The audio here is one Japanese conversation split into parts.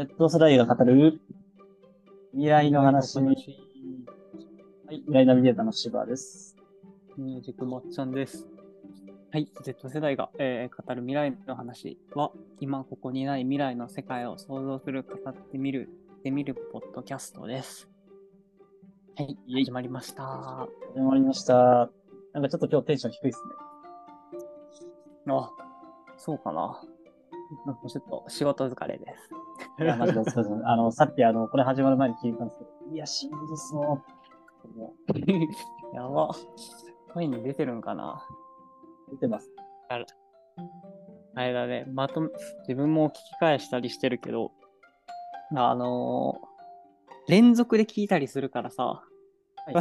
Z 世代が語る未来の話。はい、未来ナビゲーターの芝です。ミュージックまっちゃんです。はい、Z 世代が、えー語る未来の話は、今ここにない未来の世界を想像する、語ってみる、でみるポッドキャストです。はい、始まりました。始まりました。なんかちょっと今日テンション低いですね。あ、そうかな。ちょっと仕事疲れです。いや、マジでですあの、さっきあの、これ始まる前に聞いたんですけど、いや、しんどそう。も やば。声に出てるんかなう出てます。あれだね、まとめ、自分も聞き返したりしてるけど、あのー連続で聞いたりするからさ、はい。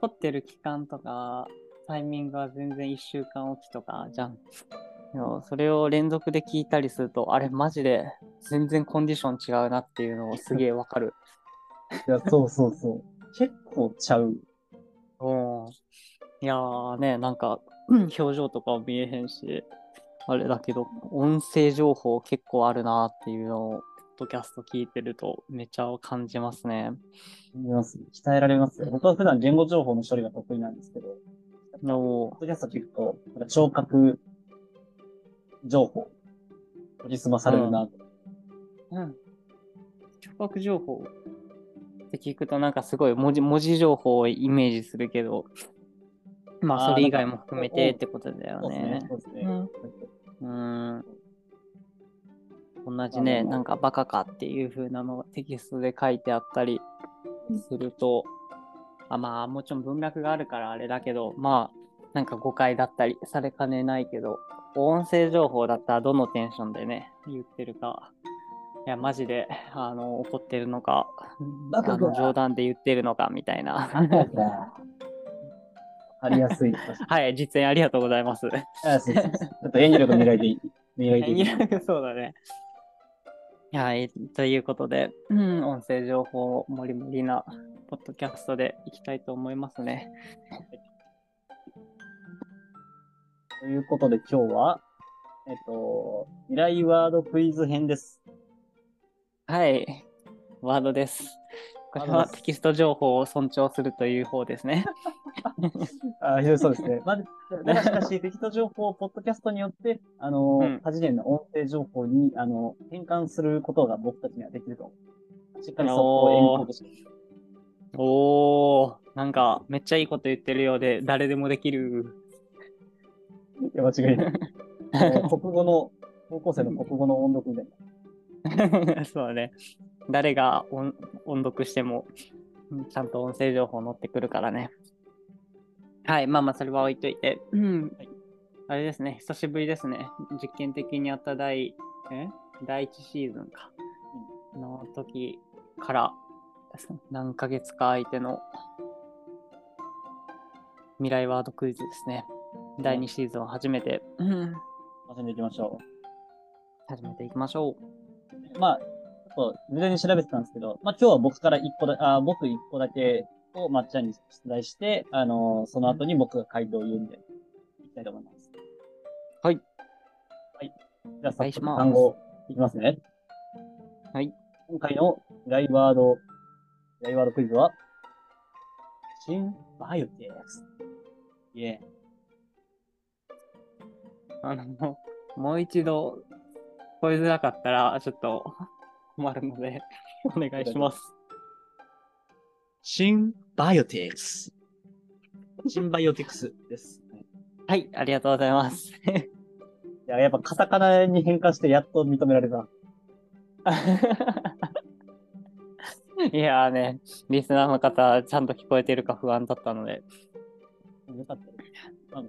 撮ってる期間とか、タイミングは全然1週間おきとかじゃん。それを連続で聞いたりすると、あれマジで全然コンディション違うなっていうのをすげえわかる。いや、そうそうそう。結構ちゃう。うん。いやーね、なんか、うん表情とかは見えへんし、あれだけど、音声情報結構あるなっていうのを、ポッドキャスト聞いてるとめっちゃ感じますね。見ます鍛えられますよ。僕は普段言語情報の処理が得意なんですけど、のポッドキャスト聞くと、聴覚情報、取り澄まされるなと。うん。聴覚情報って聞くとなんかすごい文字文字情報をイメージするけど、まあそれ以外も含めてってことだよねね。。そうですね。うんうん。同じね、なんかバカかっていう風なのがテキストで書いてあったりすると、あまあもちろん文脈があるからあれだけど、まあなんか誤解だったりされかねないけど、音声情報だったらどのテンションでね、言ってるか、いやマジであの怒ってるのか、あの冗談で言ってるのかみたいな。わかりやすい。はい、実演ありがとうございます。あそうそうそうちょっと演技力磨いていい。磨いていい。いやそうだね。はい、ということで、うん、音声情報もりもりなポッドキャストでいきたいと思いますね。ということで今日は、えっと、未来ワードクイズ編です。はい、ワードです。これワードですはテキスト情報を尊重するという方ですね。あひどいそうですね。まあ、だがしかし、テキスト情報をポッドキャストによって、あの、うん多次元の音声情報に、あの、変換することが僕たちにはできると。しっかりそこをエンコードして。おー、なんかめっちゃいいこと言ってるようで、誰でもできる。いや、間違いない。国語の、高校生の国語の音読みたいな。そうだね。誰が音音読しても、うんちゃんと音声情報載ってくるからね。はい、まあまあ、それは置いといて。うんはいあれですね、久しぶりですね。実験的にやった第、え？第1シーズンか。の時から、何ヶ月か相手の未来ワードクイズですね。第2シーズンを初めて、うん楽しんでいきましょ始めていきましょう。う。まあ、ちょっと、事前に調べてたんですけど、まあ今日は僕から一個だ、あ僕一個だけをまっちゃんに出題して、あのその後に僕が回答を言うんで、いきたいと思います。はい。はい。じゃあ、早速単語いきますね。はい。今回の未来ワード、未来ワードクイズは、新バイオテクス。イェーイ。あの、もう一度、聞こえづらかったら、ちょっと困るので、お願いします。新バイオテクス。新バイオテクスです。はい、ありがとうございます。いや、やっぱカタカナに変換してやっと認められた。いやーね、リスナーの方、ちゃんと聞こえてるか不安だったので、よかったです。あの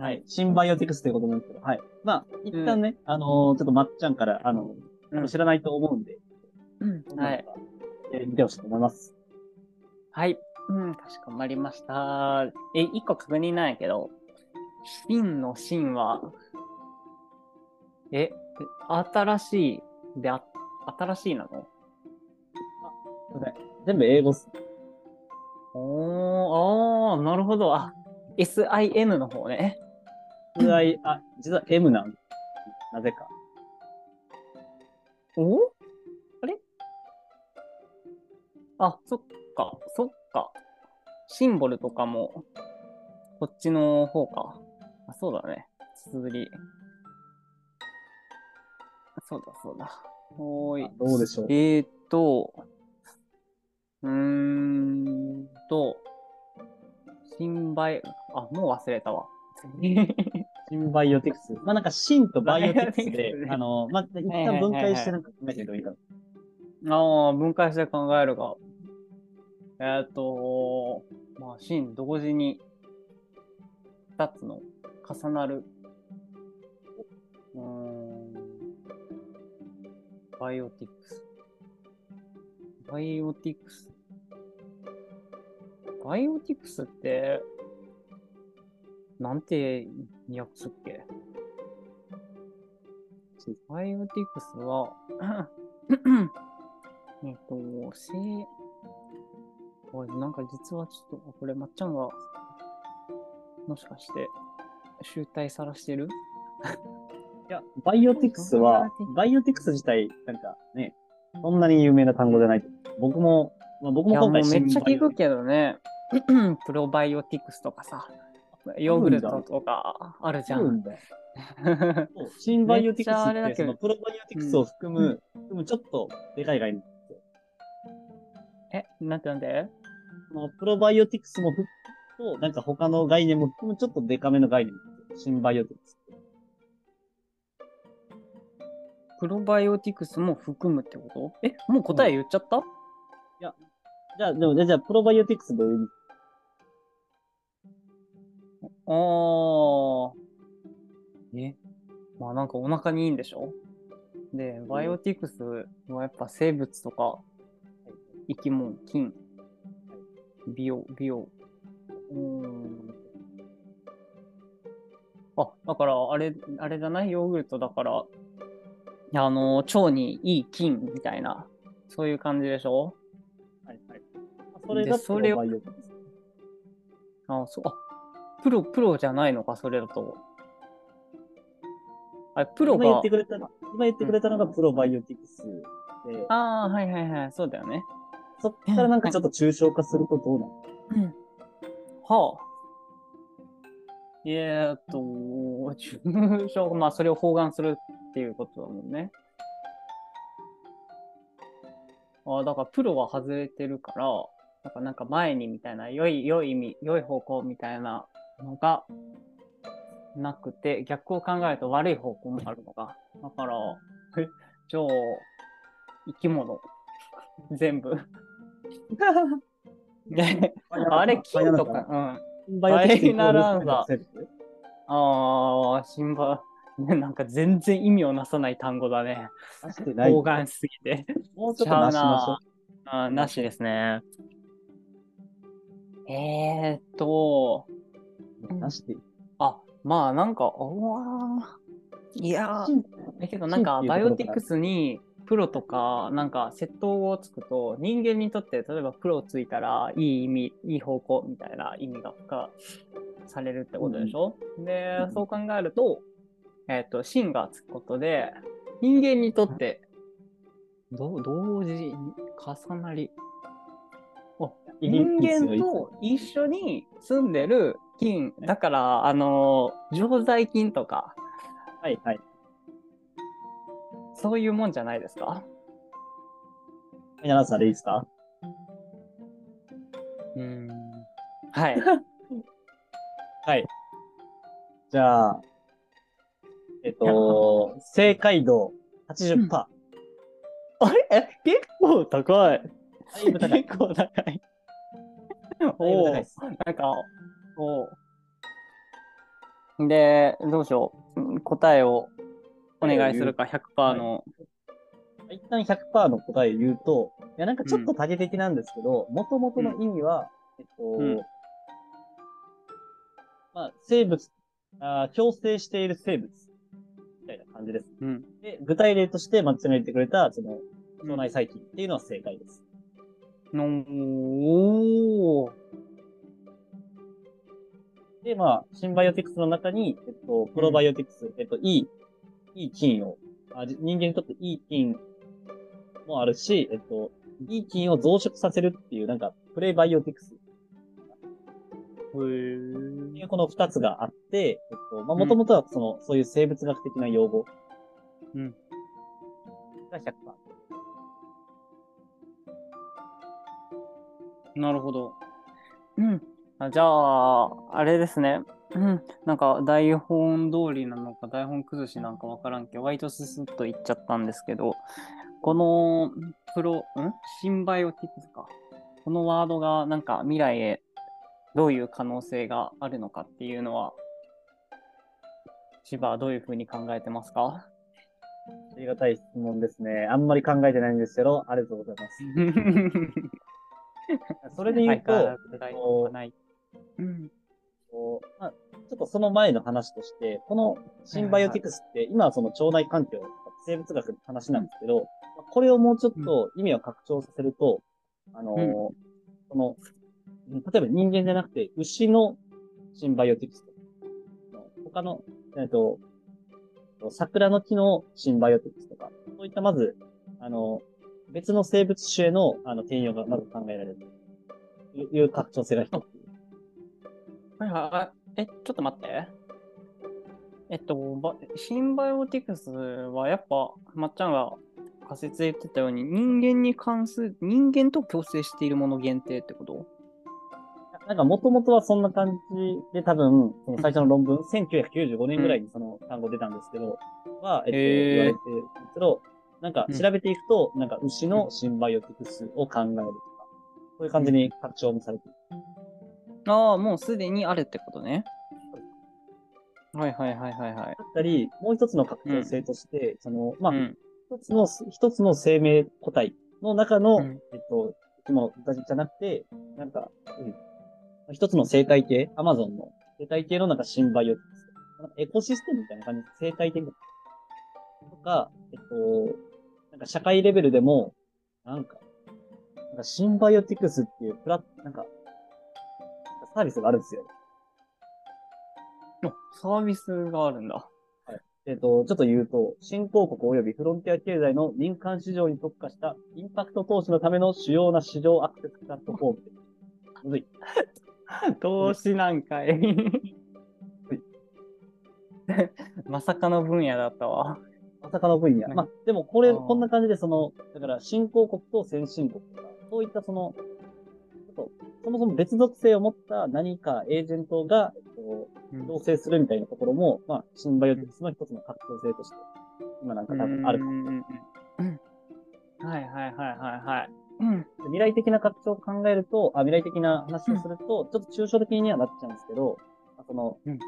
はい。新バイオテクスということなんですけど、はい。まあ、一旦ね、あのーちょっとまっちゃんから、あの、うん知らないと思うんで、はい。えー見てほしいと思います。はい、うん、かしこまりました。え、一個確認なんやけど、真の真は、え、新しいであ、新しいなの？すいません全部英語っす。おー、あー、なるほど。あ、SIN の方ね。実は、あ、実は M なんなぜか。お？あれ？あ、そっか、そっか。シンボルとかも、こっちの方か。あそうだね。綴り。そうだ、そうだ。おーい。どうでしょう。えーっと、うーんと、シンバイ、あ、もう忘れたわ。シンバイオティクス。まあなんか、シンとバイオティクスで あの、まあ、一旦分解してなんか考えてみるといいかな。ああ、分解して考えるか。えーっと、まあ、シン、同時に二つの重なる。うーん。バイオティクス。バイオティクス？バイオティクスって、なんて訳すっけ？バイオティクスは、えっと、せおい、なんか実はちょっと、これ、まっちゃんが、もしかして、醜態さらしてる？いや、バイオティクスは、バイオティクス自体、なんかね、そんなに有名な単語じゃない。僕も、まあ、僕も今回めっちゃ聞くけど。けどね。プロバイオティクスとかさ、ヨーグルトとかあるじゃん。シンバイオティクスめって、そのプロバイオティクスを含む、含むちょっとでかい概念。え、なんてなんでそのプロバイオティクスも含むと、なんか他の概念も含むちょっとデカめの概念。シンバイオティクス。プロバイオティクスも含むってこと？え、もう答え言っちゃった、じゃあ、でも、じゃあ、プロバイオティクスどあー。え？まあなんかお腹にいいんでしょ？で、バイオティクスはやっぱ生物とか生き物、菌、美容、美容。うーん。あ、だからあれ、あれじゃない？ヨーグルトだから、あの、腸にいい菌みたいな、そういう感じでしょ？はいはい。それがそれを。あ、そう、あ、プロ、プロじゃないのか、それだと。あれ、プロが今言って、くれたの、今言ってくれたのがプロバイオティクスで、ああ、はいはいはい、そうだよね。そっからなんかちょっと抽象化するとどうなのはあ。えーっと、抽象、まあ、それを包含するっていうことだもんね。ああ、だからプロは外れてるから、なんかなんか前にみたいな、良い、良い意味、良い方向みたいなのがなくて、逆を考えると悪い方向もあるのか。だから、えじゃあ、生き物、全部。で、あれ、金とか、うん。バイナルアンサーああ、シンバ、ね、なんか全然意味をなさない単語だね。出してない。方眼しすぎて。もうちょっとなしま。あーなしですね。えーっと、なしで。あ、まあなんか、おわー。いやー、だけどなんかバイオティクスにプロとかなんか窃盗語をつくと人間にとって例えばプロついたらいい意味、いい方向みたいな意味が付加されるってことでしょ、でう、ん。そう考えると、えっ、と、真がつくことで人間にとってど同時に重なり人間と一緒に住んでる菌だからあの常在菌とかはいはい。そういうもんじゃないですか？ファイナルアンサーでいいですか？うん。はい。はい。じゃあ、えっと、正解度80%。だあれ？え？結構高い。結構高い。おお。なんか、おおで、どうしよう。うん答えをお願いするか、100%の。一旦100%の答えを言うと、いや、なんかちょっと多義的なんですけど、元々の意味は、えっと、うんまあ、生物、あー共生している生物、みたいな感じです。うん。で、具体例として、マッチョが言ってくれた、その、腸内細菌っていうのは正解です。のおーで、まあ、シンバイオティクスの中に、えっと、プロバイオティクス、えっと、いい、いい菌をあ、じ人間にとっていい菌もあるし、えっと、いい菌を増殖させるっていう、なんか、プレバイオティクス。へーっていうこの二つがあって、えっと、まあ、もともとはその、そういう生物学的な用語。うん。が100%。なるほど。うん。あじゃあ、あれですね。うん。なんか台本通りなのか台本崩しなんかわからんけど、割とススッと言っちゃったんですけど、このプロ、ん？シンバイオティクスか。このワードがなんか未来へどういう可能性があるのかっていうのは、千葉はどういうふうに考えてますか？ありがたい質問ですね。あんまり考えてないんですけど、ありがとうございます。それで言うと、相変わらず台本がない。うん。こうまあ、ちょっとその前の話として、このシンバイオティクスって、今はその腸内環境、生物学の話なんですけど、まあこれをもうちょっと意味を拡張させると、あのーうんその、例えば人間じゃなくて、牛のシンバイオティクスとか、他の、えっと、桜の木のシンバイオティクスとか、そういったまず、あの、別の生物種への、あの、転用がまず考えられる。という拡張性が一つ。はいはい。え、ちょっと待って。えっと、ばシンバイオティクスはやっぱ、まっちゃんが仮説で言ってたように、人間に関する、人間と共生しているもの限定ってこと？なんか、もともとはそんな感じで多分、その最初の論文、1995年ぐらいにその単語出たんですけど、は、えっと、言われてるんですけど、なんかうん調べていくと、なんか牛のシンバイオティクスを考えるとか、そういう感じに拡張もされている。ああ、もうすでにあるってことね。はいはいはいはいはい。だったり、もう一つの拡張性として、その、まあ、うん。一つの、一つの生命個体の中の、うんえっと、生き物じゃなくて、なんか、うん一つの生態系、アマゾンの生態系のなんかシンバイオティクス。エコシステムみたいな感じで生態系とか、えっと、なんか社会レベルでも、なんか、なんかシンバイオティクスっていうプラなんか、サービスがあるんですよ。あサービスがあるんだ。えっ、と、ちょっと言うと、新興国及びフロンティア経済の民間市場に特化したインパクト投資のための主要な市場アクセスプラットフォームで。むずい。投資なんかい。まさかの分野だったわ。まさかの分野。ねまあ、でもこれ、こんな感じで、その、だから、新興国と先進国とか、そういったその、とそもそも別属性を持った何かエージェントが、えっと、共生するみたいなところも、まあ、シンバイオティクスの一つの拡張性として、今なんか多分あるかも。うんうんうん。うん。はいはいはいはいはい。うん未来的な拡張を考えると、あ未来的な話をすると、ちょっと抽象的にはなっちゃうんですけど、あその、うん。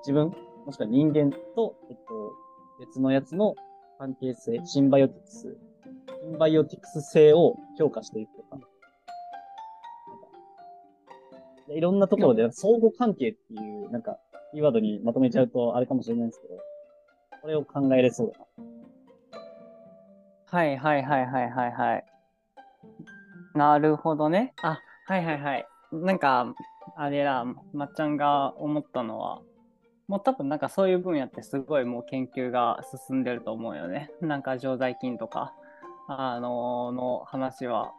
自分、もしくは人間と、えっと、別のやつの関係性、シンバイオティクス、シンバイオティクス性を強化していくとか、いろんなところで相互関係っていう、なんか、キーワードにまとめちゃうとあれかもしれないんですけど、これを考えれそうだな。はいはいはいはいはいはい。なるほどね。あ、はいはいはい。なんか、あれだ、まっちゃんが思ったのは、もう多分なんかそういう分野ってすごいもう研究が進んでると思うよね。なんか常在菌とか、あのの話は、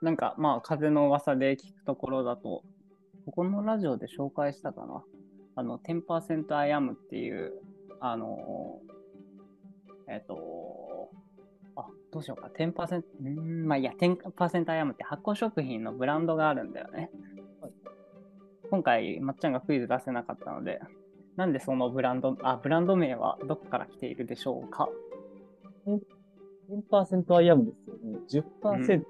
なんかまあ風の噂で聞くところだと、ここのラジオで紹介したかな。あの、10% I am っていう、あのえっ、と、あ、どうしようか。10%、うーん、まあいいや、10% I am って発酵食品のブランドがあるんだよね。今回、まっちゃんがクイズ出せなかったので、なんでそのブランド、あ、ブランド名はどこから来ているでしょうか？10% I am ですよね。10%。え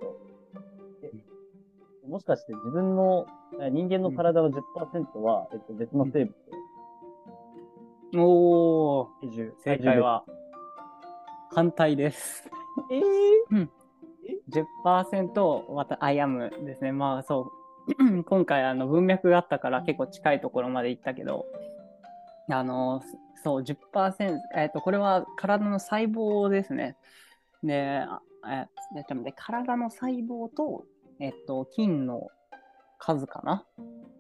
もしかして自分の、え人間の体の10%は、えっと、別の生物。おー、体重。正解は、反対です。えー、10%わた、 I am ですね。まあそう。今回あの文脈があったから結構近いところまで行ったけど、あの、そう、10%、えっ、と、これは体の細胞ですね。で、あえちょっと待って、体の細胞と、えっ、と、菌の数かな？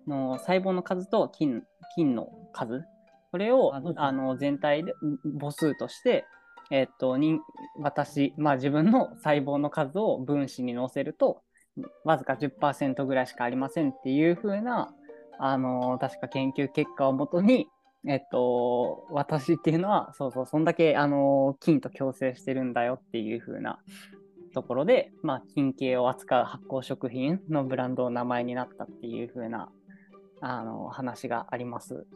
の細胞の数と菌菌の数。これをあの全体で母数としてえっと、人私、まあ自分の細胞の数を分子に乗せると、わずか10%ぐらいしかありませんっていう風な、あの確か研究結果をもとに、えっと、私っていうのは、そうそう、そんだけ、あの菌と共生してるんだよっていう風なところで、まあ、菌系を扱う発酵食品のブランドの名前になったっていう風な、あの話があります。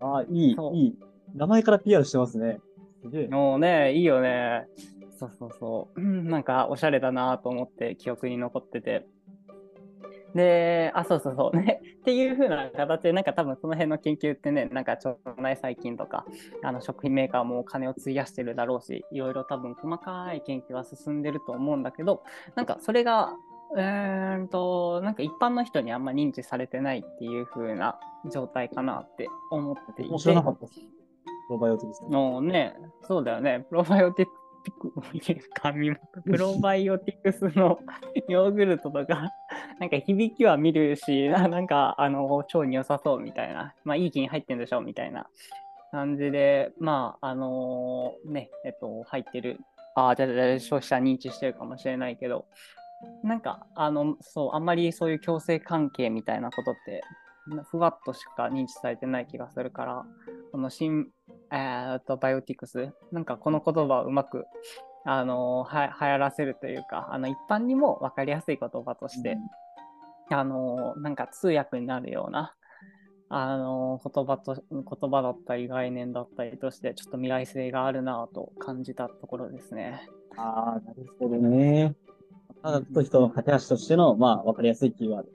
ああ、いい、いい。名前から PR してますね。すげえ。もうね、いいよね。そうそうそう。うんなんか、おしゃれだなと思って記憶に残ってて。で、あ、そうそうそう。ね。っていう風な形で、なんか多分その辺の研究ってね、なんか腸内細菌とか、あの食品メーカーもお金を費やしてるだろうし、いろいろ多分細かい研究は進んでると思うんだけど、なんかそれが、うーんと、なんか一般の人にあんま認知されてないっていう風な状態かなって思っていて。面白なかったです。プロバイオティクス。のね、そうだよね。プロバイオティク ス、プロバイオティクスのヨーグルトとか、なんか響きは見るし、なんかあの腸に良さそうみたいな、まあいい菌入ってんでしょみたいな感じで、まああのね、えっと、入ってる、ああ、じゃあじゃ消費者認知してるかもしれないけど、なんかあの、そう、あんまりそういう共生関係みたいなことって、ふわっとしか認知されてない気がするから、この新、えーっと、バイオティクス、なんかこの言葉をうまく、あのは流行らせるというか、あの一般にも分かりやすい言葉として、あのなんか通訳になるような、あの言葉と言葉だったり概念だったりとして、ちょっと未来性があるなぁと感じたところですね。ああ、なるほどね。科学と人の架け橋としての、まあ、わかりやすいキーワード。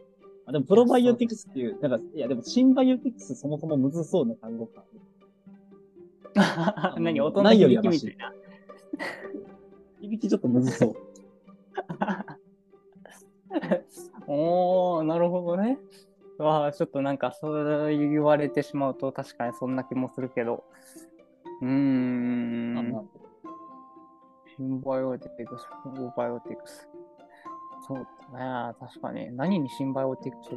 あでも、プロバイオティクスっていう、なんか、いや、でも、新バイオティクスそもそもむずそうな単語か。何？の音の響きみたいな。響きちょっとむずそう。おー、なるほどね。わあ、ちょっとなんかそう言われてしまうと確かにそんな気もするけど。うーん。シンバイオティクス、プロバイオティクス。そうだね。確かに。何にシンバイオティクス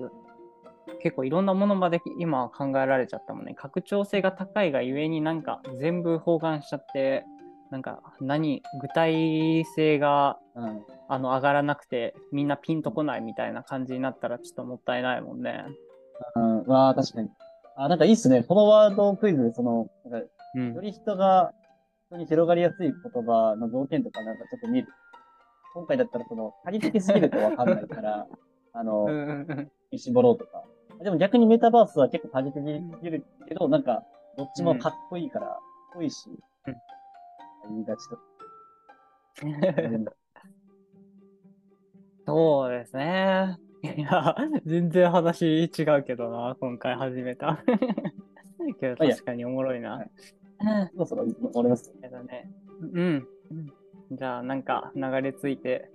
結構いろんなものまで今考えられちゃったもんね。拡張性が高いがゆえになんか全部包含しちゃって、なんか何、具体性がうん。あの上がらなくてみんなピンとこないみたいな感じになったらちょっともったいないもんね。うん、わあ、確かに。あ、なんかいいっすね。このワードクイズで、その、なんか、うんより人が、人に広がりやすい言葉の条件とかなんかちょっと見る。今回だったら、その、他人的すぎるとわかんないから、あの、絞ろうとか。でも逆にメタバースは結構他人的すぎるけど、なんか、どっちもかっこいいから、かっこいいし、うん言いがちと。そうですね。いや、全然話違うけどな、今回始めた。けど確かにおもろいな。そろそろ終わります。けどね。うん。うんじゃあ、なんか流れ着いて、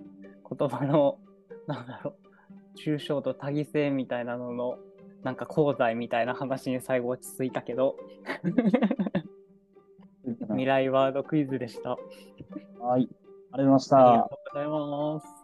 言葉の、なんだろう、抽象と多義性みたいなのの、なんか功罪みたいな話に最後落ち着いたけど、未来ワードクイズでした。はい。ありがとうございました。ありがとうございます。